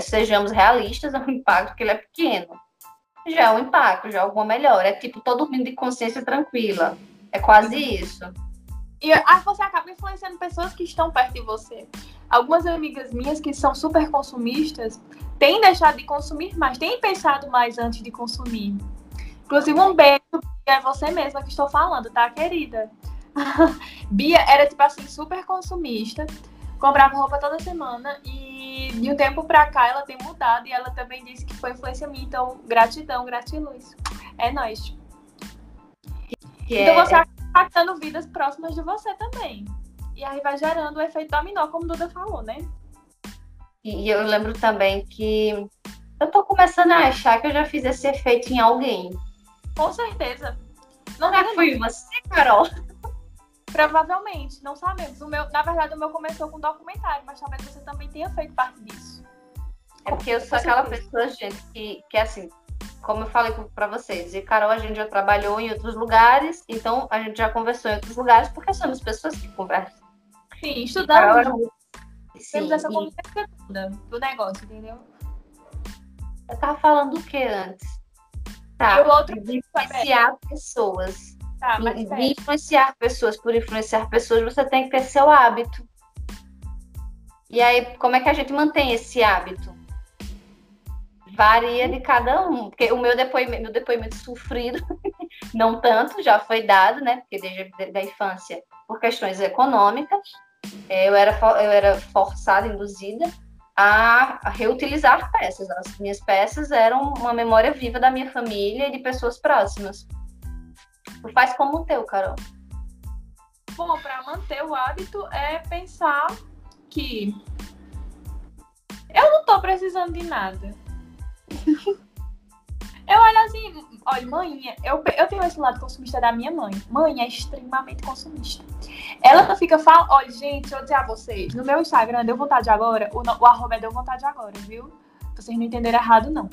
sejamos realistas, é um impacto que ele é pequeno. Já é um impacto, já é alguma melhor. É tipo, todo dormindo de consciência tranquila. É quase isso. E aí você acaba influenciando pessoas que estão perto de você. Algumas amigas minhas que são super consumistas têm deixado de consumir mais, têm pensado mais antes de consumir. Inclusive, um beijo, é você mesma que estou falando, tá, querida? Bia era, tipo assim, super consumista, comprava roupa toda semana e de um tempo pra cá ela tem mudado e ela também disse que foi influência minha, então gratidão, gratiluz. É nóis. Então você acaba impactando vidas próximas de você também. E aí vai gerando o efeito dominó, como Duda falou, né? E eu lembro também que eu tô começando a achar que eu já fiz esse efeito em alguém. Com certeza. Não Já fui você, Carol? Provavelmente, não sabemos. O meu, na verdade, o meu começou com documentário, mas talvez você também tenha feito parte disso. É porque eu sou aquela pessoa, gente, que, que assim, como eu falei para vocês, e Carol, a gente já trabalhou em outros lugares, então a gente já conversou em outros lugares, porque somos pessoas que conversam. Sim, estudamos. Era... Sim, Temos essa convivência toda do negócio, entendeu? Eu tava falando o que antes? Tá, e o outro influenciar pessoas. Tá, mas e, influenciar pessoas por influenciar pessoas, você tem que ter seu hábito. E aí, como é que a gente mantém esse hábito? Varia de cada um, porque o meu depoimento, meu depoimento sofrido, não tanto, já foi dado, né? Porque desde a infância, por questões econômicas, é, eu era, eu era forçada, induzida a, reutilizar peças. As minhas peças eram uma memória viva da minha família e de pessoas próximas. Tu faz como o teu, Carol. Bom, para manter o hábito é pensar que eu não tô precisando de nada. eu olho assim, olha, mãe, eu, eu tenho esse lado consumista da minha mãe. Mãe é extremamente consumista. Ela fica falando, olha, gente, deixa eu dizer a vocês, no meu Instagram deu vontade agora, o, o arroba é deu vontade agora, viu? Vocês não entenderam errado, não.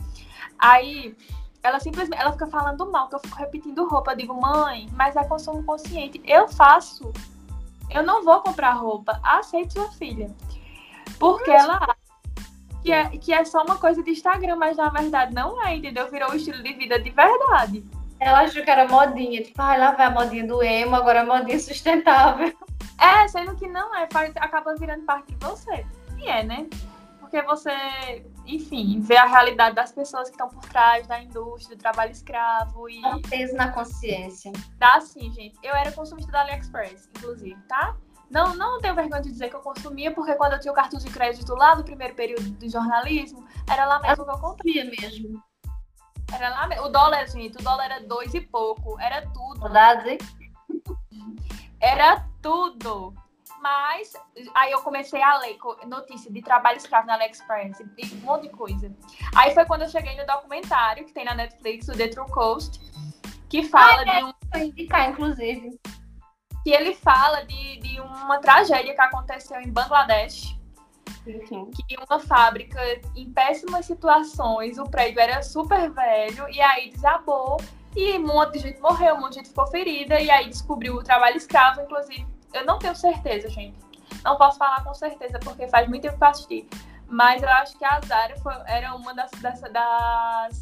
Aí, ela simplesmente, ela fica falando mal, que eu fico repetindo roupa. Eu digo, mãe, mas é consumo consciente. Eu faço. Eu não vou comprar roupa. Aceite sua filha. Porque ela que é, que é só uma coisa de Instagram, mas na verdade não é, entendeu? Virou um estilo de vida de verdade. Ela achou que era modinha, tipo, ah, lá vai a modinha do emo, agora é modinha sustentável. É, sendo que não é, acaba virando parte de você. E é, né? Porque você, enfim, vê a realidade das pessoas que estão por trás da indústria, do trabalho escravo e. Dá um peso na consciência. Dá sim, gente. Eu era consumista da AliExpress, inclusive, tá? Não, não tenho vergonha de dizer que eu consumia, porque quando eu tinha o cartão de crédito lá no primeiro período de jornalismo, era lá mesmo que eu consumia mesmo. Era lá mesmo. O dólar, gente, o dólar era dois e pouco. Era tudo. Saudades, hein? Era tudo. Mas aí eu comecei a ler notícia de trabalho escravo na AliExpress e um monte de coisa. Aí foi quando eu cheguei no documentário que tem na Netflix, o The True Coast, que fala ah, é, de um. indicar, inclusive. Que ele fala de, de uma tragédia que aconteceu em Bangladesh. Uhum. Que uma fábrica em péssimas situações, o prédio era super velho e aí desabou e um monte de gente morreu, um monte de gente ficou ferida e aí descobriu o trabalho escravo, inclusive eu não tenho certeza, gente. Não posso falar com certeza, porque faz muito tempo que eu assisti. Mas eu acho que a Zara foi, era uma das, das, das.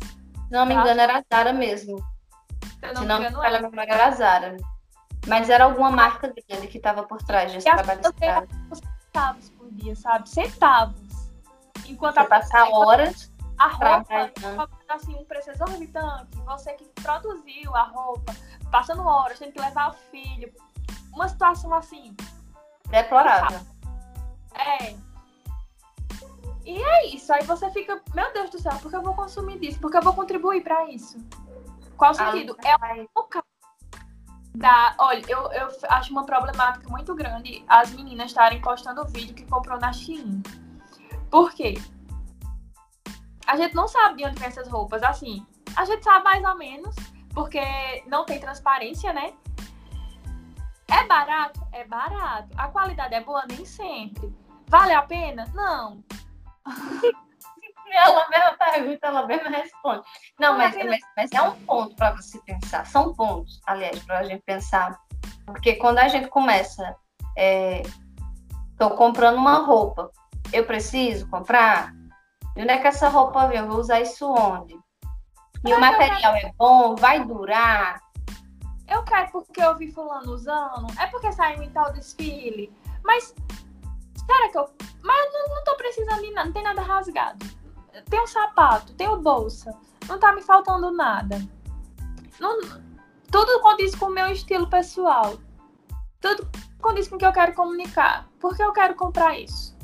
Não me engano, era a Zara mesmo. Se não, Se não me engano, ela memória era a Zara. Mas era alguma marca grande que estava por trás desse trabalho escravo. Centavos por dia, sabe? Centavos. Enquanto Você a passar horas. A roupa, assim, um preço exorbitante. Você que produziu a roupa, passando horas, tem que levar o filho, uma situação assim. Deplorável. É. E é isso. Aí você fica, meu Deus do céu, por que eu vou consumir disso? Porque eu vou contribuir para isso. Qual o sentido? é o da. Olha, eu, eu acho uma problemática muito grande as meninas estarem postando o vídeo que comprou na Shein. Por quê? A gente não sabe de onde vem essas roupas. Assim, a gente sabe mais ou menos, porque não tem transparência, né? É barato? É barato. A qualidade é boa? Nem sempre. Vale a pena? Não. ela mesma pergunta, ela mesma responde. Não, mas, mas, mas é um ponto para você pensar. São pontos, aliás, para a gente pensar. Porque quando a gente começa, estou é, comprando uma roupa, eu preciso comprar? E onde é que essa roupa vem? Eu vou usar isso onde? E o material é bom? Vai durar? Eu quero porque eu vi fulano usando. É porque saiu em tal desfile. Mas, será que eu. Mas eu não, não tô precisando de nada, não tem nada rasgado. Tem um sapato, tem uma bolsa. Não tá me faltando nada. Não, tudo condiz com o meu estilo pessoal. Tudo condiz com o que eu quero comunicar. Por que eu quero comprar isso?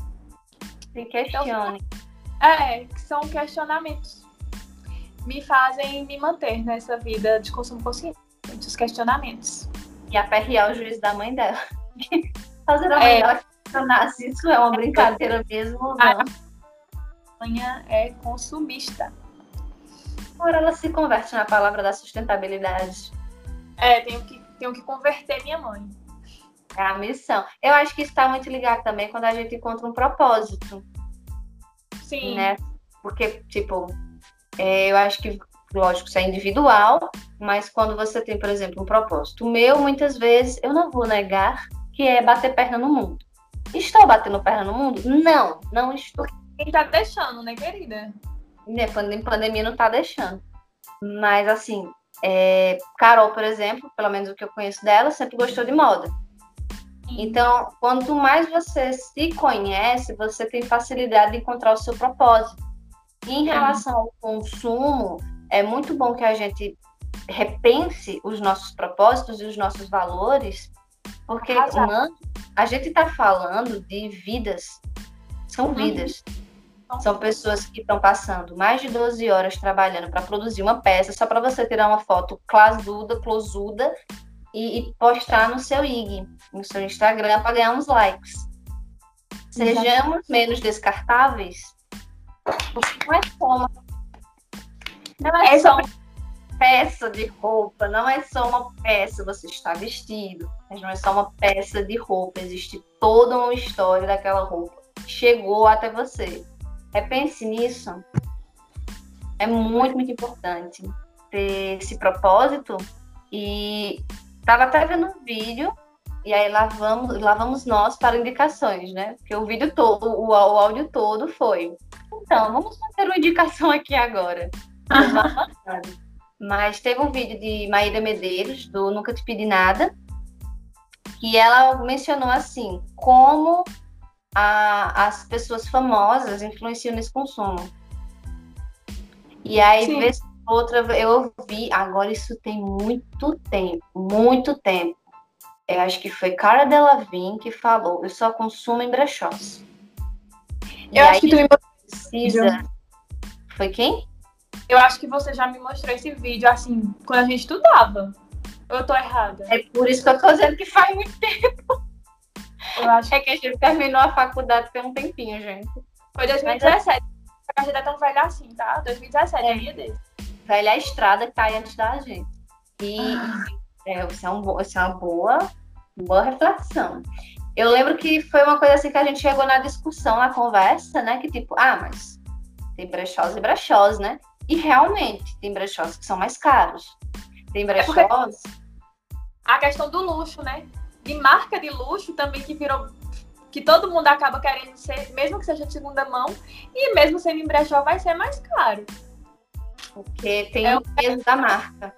Se questione. Então, é, que são questionamentos. Me fazem me manter nessa vida de consumo consciente muitos questionamentos. E aperrear o juiz da mãe dela. Fazer a mãe é. dela questionasse isso é uma brincadeira mesmo A mãe é consumista. Agora ela se converte na palavra da sustentabilidade. É, tenho que, tenho que converter minha mãe. É a missão. Eu acho que está muito ligado também quando a gente encontra um propósito. Sim. Né? Porque, tipo, é, eu acho que, lógico, isso é individual, mas quando você tem, por exemplo, um propósito meu, muitas vezes, eu não vou negar que é bater perna no mundo. Estou batendo perna no mundo? Não, não estou. Quem tá deixando, né, querida? Né, pandemia não tá deixando. Mas, assim, é, Carol, por exemplo, pelo menos o que eu conheço dela, sempre gostou de moda. Então, quanto mais você se conhece, você tem facilidade de encontrar o seu propósito. E em relação ao consumo, é muito bom que a gente repense os nossos propósitos e os nossos valores, porque mano, a gente está falando de vidas, são uhum. vidas. São pessoas que estão passando mais de 12 horas trabalhando para produzir uma peça só para você tirar uma foto clasuda, closuda e, e postar no seu IG, no seu Instagram para ganhar uns likes. Sejamos menos descartáveis, porque não é só uma, não é só uma peça de roupa, não é só uma peça você está vestido, mas não é só uma peça de roupa, existe toda uma história daquela roupa chegou até você. Repense nisso. É muito, muito importante ter esse propósito e Tava até vendo um vídeo e aí lá vamos, lá vamos nós para indicações, né? Porque o vídeo todo, o, o áudio todo foi. Então, vamos fazer uma indicação aqui agora. Mas teve um vídeo de Maíra Medeiros, do Nunca Te Pedi Nada, que ela mencionou assim, como a, as pessoas famosas influenciam nesse consumo. E aí, Sim. vez Outra, eu ouvi, agora isso tem muito tempo, muito tempo. Eu acho que foi Cara Delevingne que falou, eu só consumo em brechós. Eu acho que tu me precisa. Foi quem? Eu acho que você já me mostrou esse vídeo, assim, quando a gente estudava. Eu tô errada. É por isso que eu tô dizendo que faz muito tempo. Eu acho é que a gente terminou a faculdade tem um tempinho, gente. Foi 2017. A gente é tão velha assim, tá? 2017, é dia desse velha estrada que está aí antes da gente. E ah. é, isso, é um, isso é uma boa, boa reflexão. Eu lembro que foi uma coisa assim que a gente chegou na discussão, na conversa, né? Que tipo, ah, mas tem brechós e brechós, né? E realmente, tem brechós que são mais caros. Tem é brechós. É a questão do luxo, né? De marca de luxo também que virou. Que todo mundo acaba querendo ser, mesmo que seja de segunda mão, e mesmo sendo em brechó vai ser mais caro. Porque tem é o peso da marca.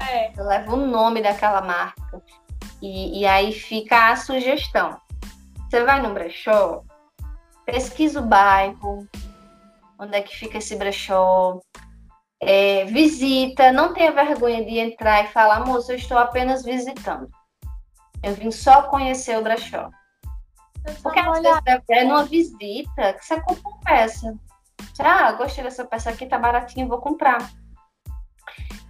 É. Leva o nome daquela marca. E, e aí fica a sugestão. Você vai no brechó, pesquisa o bairro, onde é que fica esse brechó, é, visita, não tenha vergonha de entrar e falar, moça, eu estou apenas visitando. Eu vim só conhecer o brechó. Porque às vezes é numa visita que você compra uma peça. Ah, gostei dessa peça aqui, tá baratinho, vou comprar.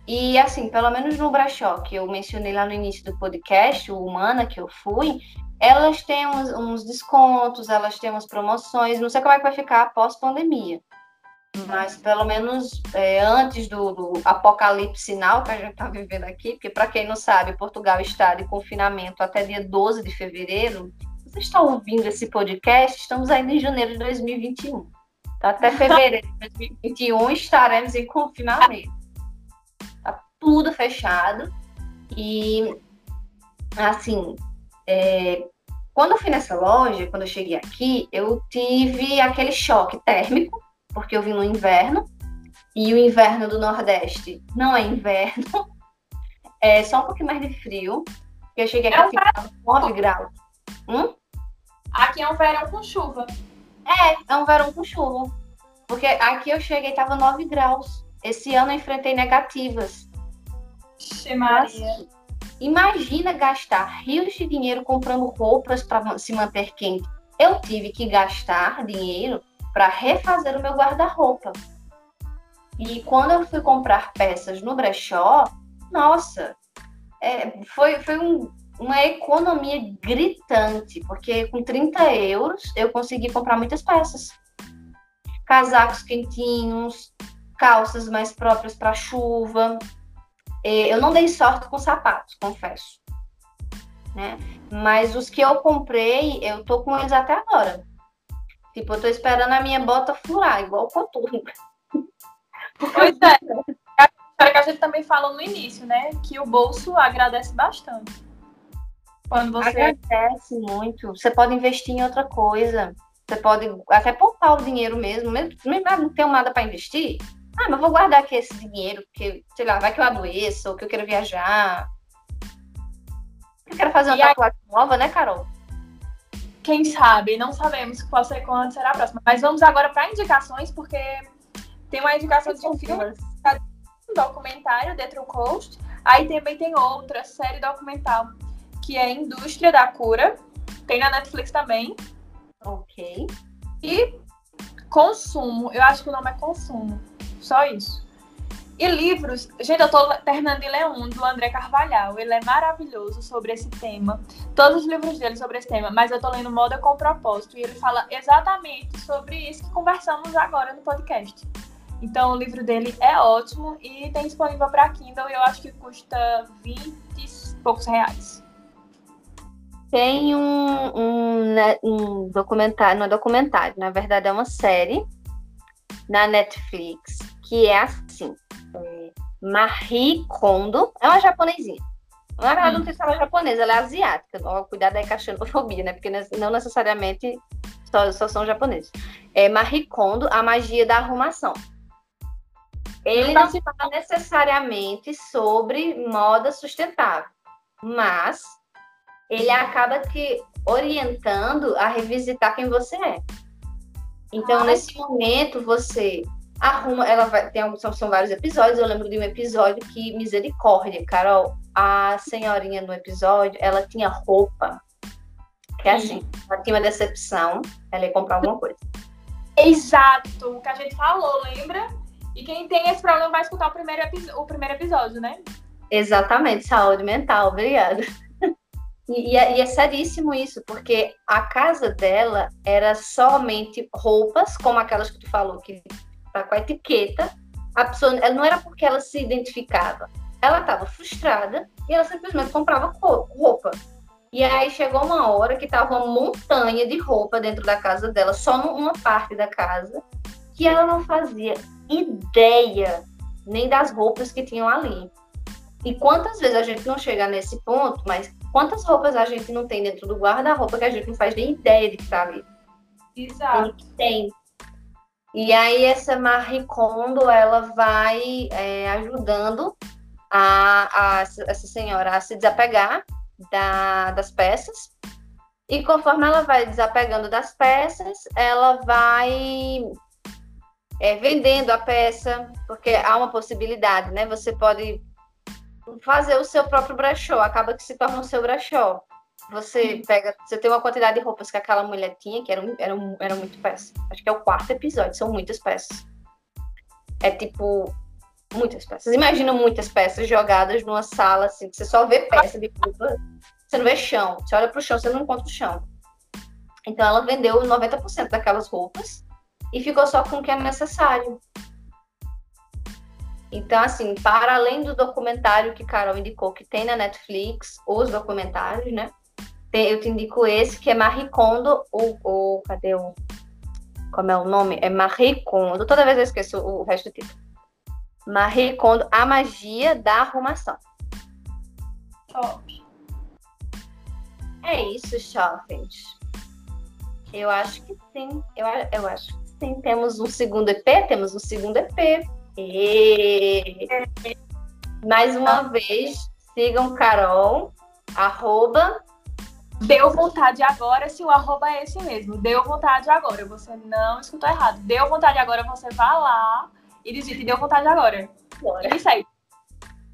E assim, pelo menos no brechó que eu mencionei lá no início do podcast, o Humana que eu fui, elas têm uns, uns descontos, elas têm umas promoções, não sei como é que vai ficar após pandemia. Mas pelo menos é, antes do, do, apocalipse sinal que a gente está vivendo aqui, porque para quem não sabe, Portugal está de confinamento até dia 12 de fevereiro. Você está ouvindo esse podcast? Estamos ainda em janeiro de 2021. Até fevereiro de 2021 estaremos em confinamento. Tá tudo fechado. E, assim, é, quando eu fui nessa loja, quando eu cheguei aqui, eu tive aquele choque térmico, porque eu vim no inverno, e o inverno do Nordeste não é inverno, é só um pouquinho mais de frio. Eu cheguei aqui é um 9 graus. Hum? Aqui é um verão com chuva. É, é um verão com chuva. Porque aqui eu cheguei e tava 9 graus. Esse ano eu enfrentei negativas. Maria. Imagina gastar rios de dinheiro comprando roupas para se manter quente. Eu tive que gastar dinheiro para refazer o meu guarda-roupa. E quando eu fui comprar peças no brechó, nossa, é, foi, foi um, uma economia gritante, porque com 30 euros eu consegui comprar muitas peças. Casacos quentinhos, calças mais próprias para chuva, é, eu não dei sorte com sapatos, confesso. Né? Mas os que eu comprei, eu tô com eles até agora. Tipo, eu tô esperando a minha bota furar, igual o coturno. Pois é. É que a gente também falou no início, né? Que o bolso agradece bastante. Quando você. Agradece muito. Você pode investir em outra coisa. Você pode até poupar o dinheiro mesmo, mesmo não tenho nada para investir. Ah, mas vou guardar aqui esse dinheiro, porque, sei lá, vai que eu adoeça, ou que eu quero viajar. Eu quero fazer uma e tatuagem a... nova, né, Carol? Quem sabe? Não sabemos qual será, quando será a próxima. Mas vamos agora para indicações, porque tem uma indicação de um filme, um documentário, The True Coast. Aí também tem outra série documental, que é Indústria da Cura. Tem na Netflix também. Ok. E consumo, eu acho que o nome é consumo. Só isso. E livros, gente, eu tô terminando de ler um do André Carvalhal. Ele é maravilhoso sobre esse tema. Todos os livros dele sobre esse tema, mas eu tô lendo Moda com Propósito e ele fala exatamente sobre isso que conversamos agora no podcast. Então o livro dele é ótimo e tem disponível para Kindle e eu acho que custa 20 e poucos reais. Tem um, um, né, um documentário, não é documentário, na verdade é uma série na Netflix que é assim. É Marie Kondo, é uma japonesinha. Na verdade, hum. não se ela é japonesa, ela é asiática. Cuidado aí com a xenofobia, né? Porque não necessariamente só, só são japoneses. É Marie Kondo, a magia da arrumação. Ele não se fala necessariamente sobre moda sustentável, mas ele acaba te orientando a revisitar quem você é. Então, ah, nesse momento, você arruma, ela vai, tem são, são vários episódios, eu lembro de um episódio que, misericórdia, Carol, a senhorinha no episódio, ela tinha roupa, que é assim, ela tinha uma decepção, ela ia comprar alguma coisa. Exato, o que a gente falou, lembra? E quem tem esse problema vai escutar o primeiro, o primeiro episódio, né? Exatamente, saúde mental, obrigada. E, e, é, e, é, seríssimo isso, porque a casa dela era somente roupas, como aquelas que tu falou, que tá com a etiqueta. A pessoa, ela não era porque ela se identificava, ela estava frustrada e ela simplesmente comprava roupa. E aí chegou uma hora que tava uma montanha de roupa dentro da casa dela, só numa parte da casa, que ela não fazia ideia nem das roupas que tinham ali. E quantas vezes a gente não chega nesse ponto, mas quantas roupas a gente não tem dentro do guarda-roupa que a gente não faz nem ideia de que tá ali? Exato. Tem. E aí essa Marie Kondo, ela vai é, ajudando a, a, essa senhora a se desapegar da, das peças. E conforme ela vai desapegando das peças, ela vai é, vendendo a peça, porque há uma possibilidade, né? Você pode fazer o seu próprio brechó, acaba que se torna o seu brechó. Você pega, você tem uma quantidade de roupas que aquela mulher tinha, que eram, eram, eram muito peças. Acho que é o quarto episódio, são muitas peças. É tipo, muitas peças. Imagina muitas peças jogadas numa sala, assim, que você só vê peça de roupa, você não vê chão. Você olha pro chão, você não encontra o chão. Então ela vendeu 90% daquelas roupas e ficou só com o que é necessário. Então, assim, para além do documentário que Carol indicou, que tem na Netflix, os documentários, né? Eu te indico esse, que é Marie Kondo, ou, ou cadê o. Como é o nome? É Marie Kondo. Toda vez eu esqueço o, resto do título. Marie Kondo, A Magia da Arrumação. Top. É isso, jovens. Eu acho que sim. Eu, eu acho que sim. Temos um segundo EP? Temos um segundo EP. E... Mais uma vez, sigam Carol, arroba. Deu vontade agora, se o arroba é esse mesmo. Deu vontade agora. Você não escutou errado. Deu vontade agora, você vai lá e digite deu vontade agora. Bora. E sai.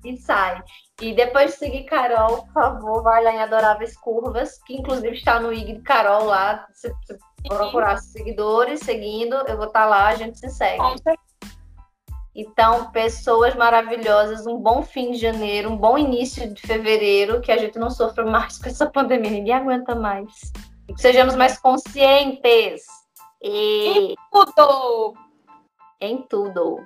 E sai. E depois de seguir Carol, por favor, vai lá em Adoráveis Curvas, que inclusive está no IG de Carol lá. Se, se procurar seguidores, seguindo, eu vou estar lá, a gente se segue. Com certeza. Então, pessoas maravilhosas, um bom fim de janeiro, um bom início de fevereiro, que a gente não sofra mais com essa pandemia, ninguém aguenta mais. E que sejamos mais conscientes. E... Em tudo! Em tudo.